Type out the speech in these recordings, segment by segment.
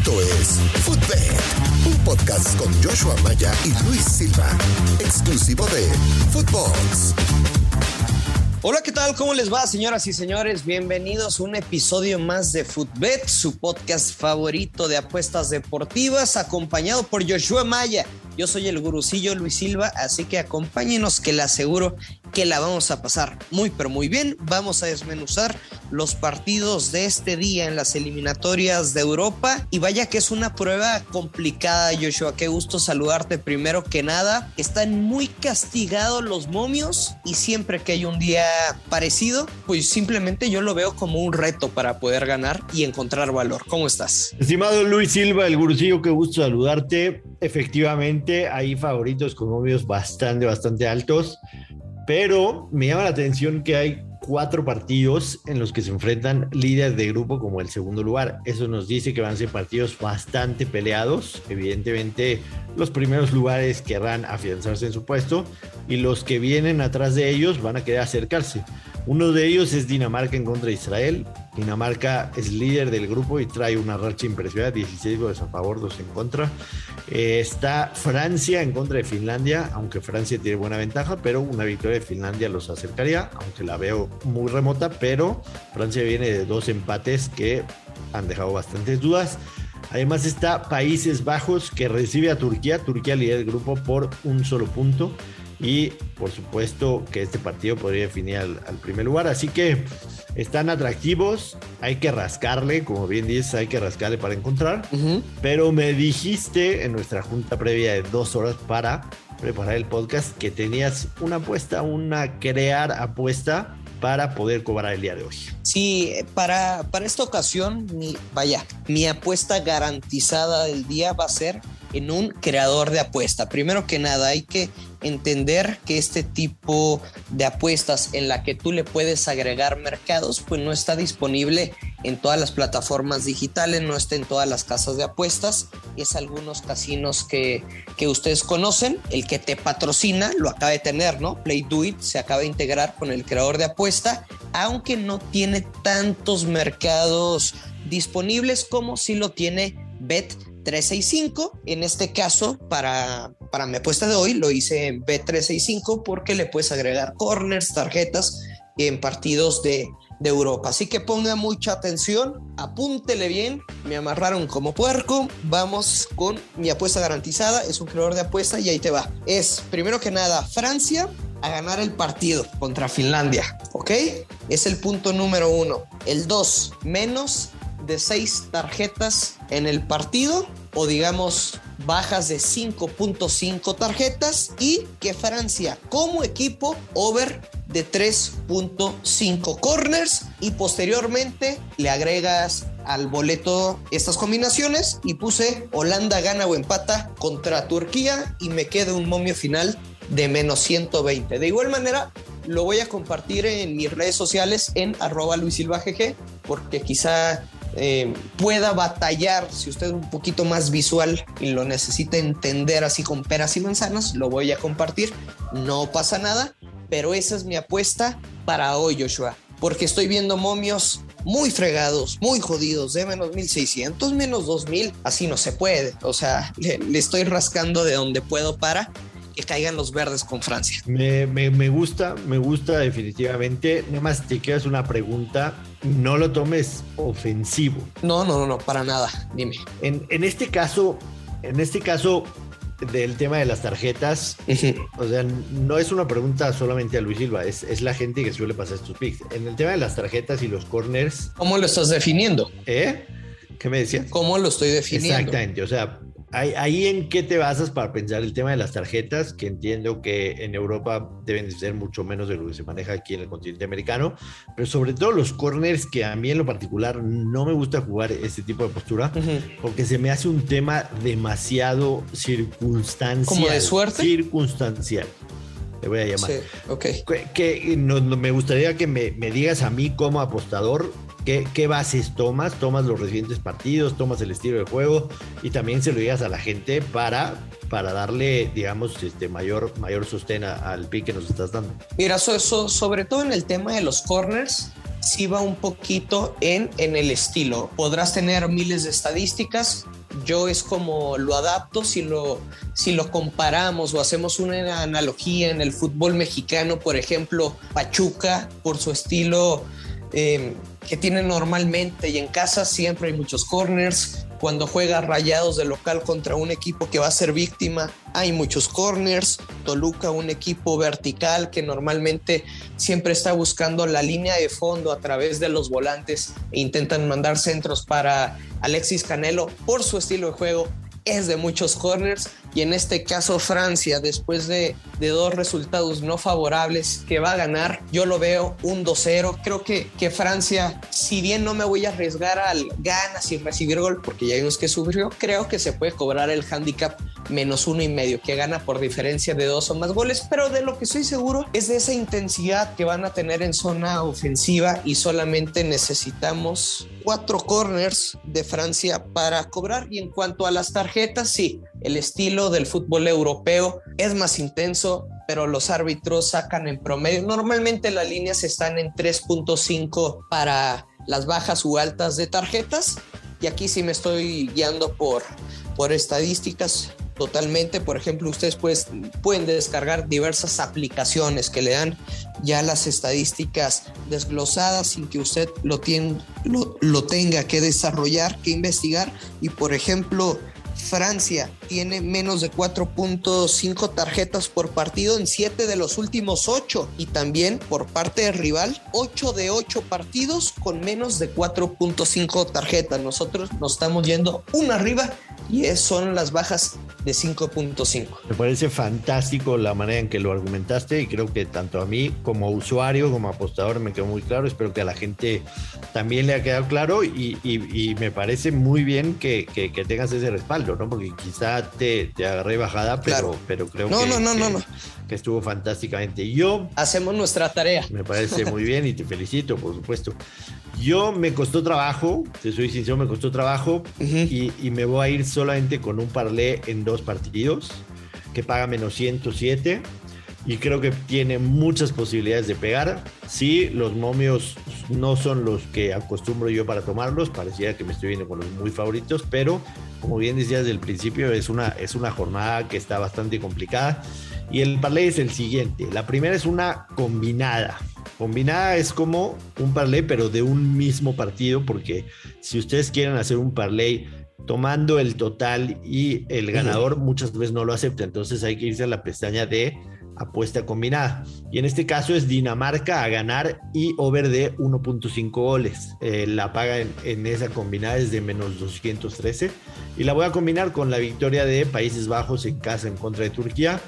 Esto es Footbed, un podcast con Joshua Maya y Luis Silva, exclusivo de Footbox. Hola, ¿qué tal? ¿Cómo les va, señoras y señores? Bienvenidos a un episodio más de Footbet, su podcast favorito de apuestas deportivas, acompañado por Joshua Maya. Yo soy el gurucillo Luis Silva, así que acompáñenos que le aseguro que la vamos a pasar muy pero muy bien. Vamos a desmenuzar los partidos de este día en las eliminatorias de Europa y vaya que es una prueba complicada, Joshua. Qué gusto saludarte primero que nada. Están muy castigados los momios y siempre que hay un día parecido, pues simplemente yo lo veo como un reto para poder ganar y encontrar valor. ¿Cómo estás? Estimado Luis Silva, el gurucillo, qué gusto saludarte. Efectivamente, hay favoritos con momios bastante, bastante altos pero me llama la atención que hay cuatro partidos en los que se enfrentan líderes de grupo como el segundo lugar. Eso nos dice que van a ser partidos bastante peleados. Evidentemente, los primeros lugares querrán afianzarse en su puesto y los que vienen atrás de ellos van a querer acercarse. Uno de ellos es Dinamarca en contra de Israel. Dinamarca es líder del grupo y trae una racha impresionante, 16 goles a favor, 2 en contra. Eh, está Francia en contra de Finlandia, aunque Francia tiene buena ventaja, pero una victoria de Finlandia los acercaría, aunque la veo muy remota, pero Francia viene de dos empates que han dejado bastantes dudas. Además está Países Bajos que recibe a Turquía. Turquía lidera el grupo por un solo punto y por supuesto que este partido podría definir al, primer lugar. Así que están atractivos, hay que rascarle, como bien dices, hay que rascarle para encontrar. Pero me dijiste en nuestra junta previa de dos horas para preparar el podcast que tenías una apuesta, una crear apuesta para poder cobrar el día de hoy. Sí, para, para esta ocasión, mi, vaya, mi apuesta garantizada del día va a ser en un creador de apuesta. Primero que nada, hay que entender que este tipo de apuestas en la que tú le puedes agregar mercados, pues no está disponible en todas las plataformas digitales, no está en todas las casas de apuestas. Es algunos casinos que, que ustedes conocen. El que te patrocina lo acaba de tener, ¿no? Play Do It se acaba de integrar con el creador de apuesta, aunque no tiene tantos mercados disponibles como si lo tiene Bet 365. En este caso, para, para mi apuesta de hoy, lo hice en B365 porque le puedes agregar corners, tarjetas en partidos de, de Europa. Así que ponga mucha atención, apúntele bien, me amarraron como puerco. Vamos con mi apuesta garantizada, es un creador de apuesta y ahí te va. Es primero que nada Francia a ganar el partido contra Finlandia, ¿ok? Es el punto número uno. El dos, menos de seis tarjetas en el partido o digamos bajas de 5.5 tarjetas y que Francia como equipo over de 3.5 corners y posteriormente le agregas al boleto estas combinaciones y puse Holanda gana o empata contra Turquía y me queda un momio final de menos 120. De igual manera, lo voy a compartir en mis redes sociales en arroba Luis Silva GG, porque quizá eh, pueda batallar, si usted es un poquito más visual y lo necesita entender así con peras y manzanas, lo voy a compartir. No pasa nada, pero esa es mi apuesta para hoy, Joshua, porque estoy viendo momios muy fregados, muy jodidos, de menos 1600, menos 2000, así no se puede. O sea, le, le estoy rascando de donde puedo para que caigan los verdes con Francia. Me, me, gusta, me gusta definitivamente. Nada más te quedas una pregunta. No lo tomes ofensivo. No, no, no, no, para nada. Dime. En, en este caso, en este caso del tema de las tarjetas, o sea, no es una pregunta solamente a Luis Silva, es, es la gente que suele pasar estos picks. En el tema de las tarjetas y los corners. ¿Cómo lo estás definiendo? ¿Eh? ¿Qué me decías? ¿Cómo lo estoy definiendo? Exactamente, o sea, Ahí, en qué te basas para pensar el tema de las tarjetas, que entiendo que en Europa deben de ser mucho menos de lo que se maneja aquí en el continente americano, pero sobre todo los corners, que a mí en lo particular no me gusta jugar este tipo de postura, porque se me hace un tema demasiado circunstancial. ¿Como de suerte? Circunstancial. Te voy a llamar. Sí, ok. Que, no, me gustaría que me, me digas a mí como apostador ¿Qué, bases tomas? ¿Tomas los recientes partidos? ¿Tomas el estilo de juego? Y también se lo digas a la gente para, para darle, digamos, este mayor, mayor sostén al pick que nos estás dando. Mira, eso, sobre todo en el tema de los corners, sí va un poquito en, en el estilo. Podrás tener miles de estadísticas, yo es como lo adapto si lo, si lo comparamos o hacemos una analogía en el fútbol mexicano, por ejemplo, Pachuca, por su estilo eh, que tiene normalmente y en casa siempre hay muchos corners, cuando juega rayados de local contra un equipo que va a ser víctima, hay muchos corners. Toluca, un equipo vertical que normalmente siempre está buscando la línea de fondo a través de los volantes e intentan mandar centros para Alexis Canelo por su estilo de juego es de muchos corners y en este caso Francia, después de, dos resultados no favorables que va a ganar, yo lo veo un 2-0. Creo que, que Francia, si bien no me voy a arriesgar al gana sin recibir gol, porque ya vimos que sufrió, creo que se puede cobrar el handicap menos uno y medio, que gana por diferencia de dos o más goles, pero de lo que estoy seguro es de esa intensidad que van a tener en zona ofensiva y solamente necesitamos cuatro corners de Francia para cobrar. Y en cuanto a las tarjetas, sí, el estilo del fútbol europeo es más intenso, pero los árbitros sacan en promedio. Normalmente las líneas están en 3.5 para las bajas u altas de tarjetas. Y aquí sí me estoy guiando por, por estadísticas totalmente. Por ejemplo, ustedes pues, pueden descargar diversas aplicaciones que le dan ya las estadísticas desglosadas sin que usted lo, lo, lo tenga que desarrollar, que investigar. Y por ejemplo, Francia tiene menos de 4.5 tarjetas por partido en 7 de los últimos 8 y también por parte del rival 8 de 8 partidos con menos de 4.5 tarjetas. Nosotros nos estamos yendo una arriba y son las bajas de 5.5. Me parece fantástico la manera en que lo argumentaste y creo que tanto a mí como usuario, como apostador me quedó muy claro. Espero que a la gente también le haya quedado claro y, me parece muy bien que, tengas ese respaldo, ¿no? Porque quizá te, te agarré bajada, pero, pero creo que, no, no, no, no. que estuvo fantásticamente. Yo... Hacemos nuestra tarea. Me parece muy bien y te felicito, por supuesto. Yo me costó trabajo, te soy sincero, me costó trabajo y, y, me voy a ir solamente con un parlé en dos partidos que paga menos 107 y creo que tiene muchas posibilidades de pegar. Sí, los momios no son los que acostumbro yo para tomarlos, parecía que me estoy viendo con los muy favoritos, pero como bien decía desde el principio, es una, es una jornada que está bastante complicada. Y el parlay es el siguiente. La primera es una combinada. Combinada es como un parlay, pero de un mismo partido, porque si ustedes quieren hacer un parlay tomando el total y el ganador, muchas veces no lo acepta. Entonces hay que irse a la pestaña de apuesta combinada. Y en este caso es Dinamarca a ganar y over de 1.5 goles. Eh, la paga en, esa combinada es de menos 213. Y la voy a combinar con la victoria de Países Bajos en casa en contra de Turquía.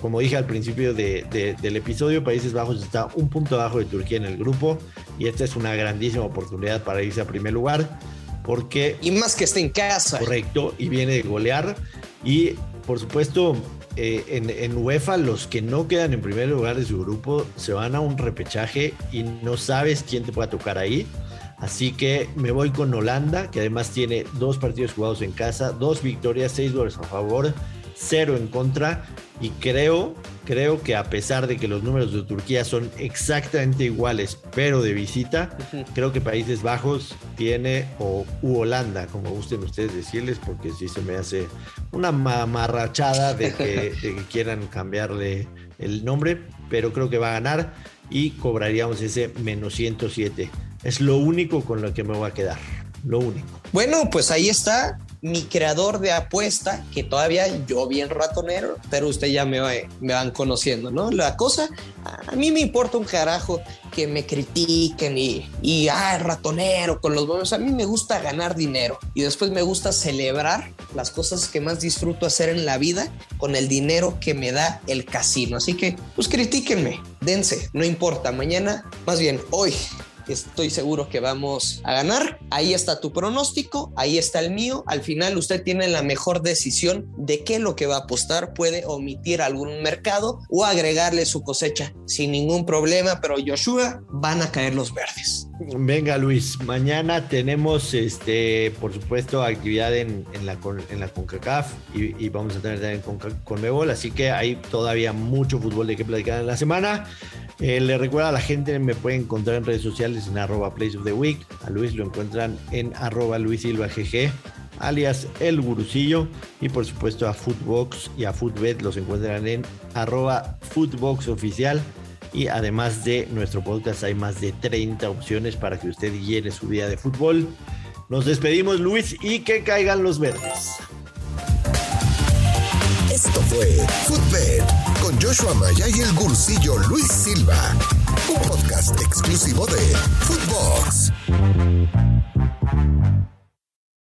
Como dije al principio del episodio, Países Bajos está un punto abajo de Turquía en el grupo y esta es una grandísima oportunidad para irse a primer lugar porque... Y más que esté en casa. Correcto, y viene de golear. Y por supuesto, eh, en, UEFA los que no quedan en primer lugar de su grupo se van a un repechaje y no sabes quién te pueda tocar ahí. Así que me voy con Holanda, que además tiene dos partidos jugados en casa, dos victorias, seis goles a favor, cero en contra. Y creo, creo que a pesar de que los números de Turquía son exactamente iguales, pero de visita, creo que Países Bajos tiene, o u Holanda, como gusten ustedes decirles, porque sí se me hace una mamarrachada de que, de que quieran cambiarle el nombre, pero creo que va a ganar y cobraríamos ese menos 107. Es lo único con lo que me voy a quedar. Lo único. Bueno, pues ahí está mi creador de apuesta, que todavía yo bien ratonero, pero usted ya me, me van conociendo, ¿no? La cosa, a mí me importa un carajo que me critiquen y, y ah, ratonero con los buenos. A mí me gusta ganar dinero y después me gusta celebrar las cosas que más disfruto hacer en la vida con el dinero que me da el casino. Así que, pues critíquenme, dense, no importa. Mañana, más bien hoy, estoy seguro que vamos a ganar. Ahí está tu pronóstico, ahí está el mío. Al final usted tiene la mejor decisión de qué es lo que va a apostar. Puede omitir algún mercado o agregarle su cosecha sin ningún problema, pero Joshua van a caer los verdes. Venga Luis, mañana tenemos este, por supuesto, actividad en, la, CONCACAF y, vamos a tener también con, Conmebol, así que hay todavía mucho fútbol de que platicar en la semana. Eh, le recuerda a la gente, me pueden encontrar en redes sociales en arroba place of the week. A Luis lo encuentran en arroba Luis Silva alias El Gurucillo. Y por supuesto a Footbox y a Footbet los encuentran en arroba Footbox Oficial. Y además de nuestro podcast hay más de 30 opciones para que usted llene su día de fútbol. Nos despedimos Luis y que caigan los verdes. Esto fue Footbed Joshua Maya y el gursillo Luis Silva, un podcast exclusivo de Footbox.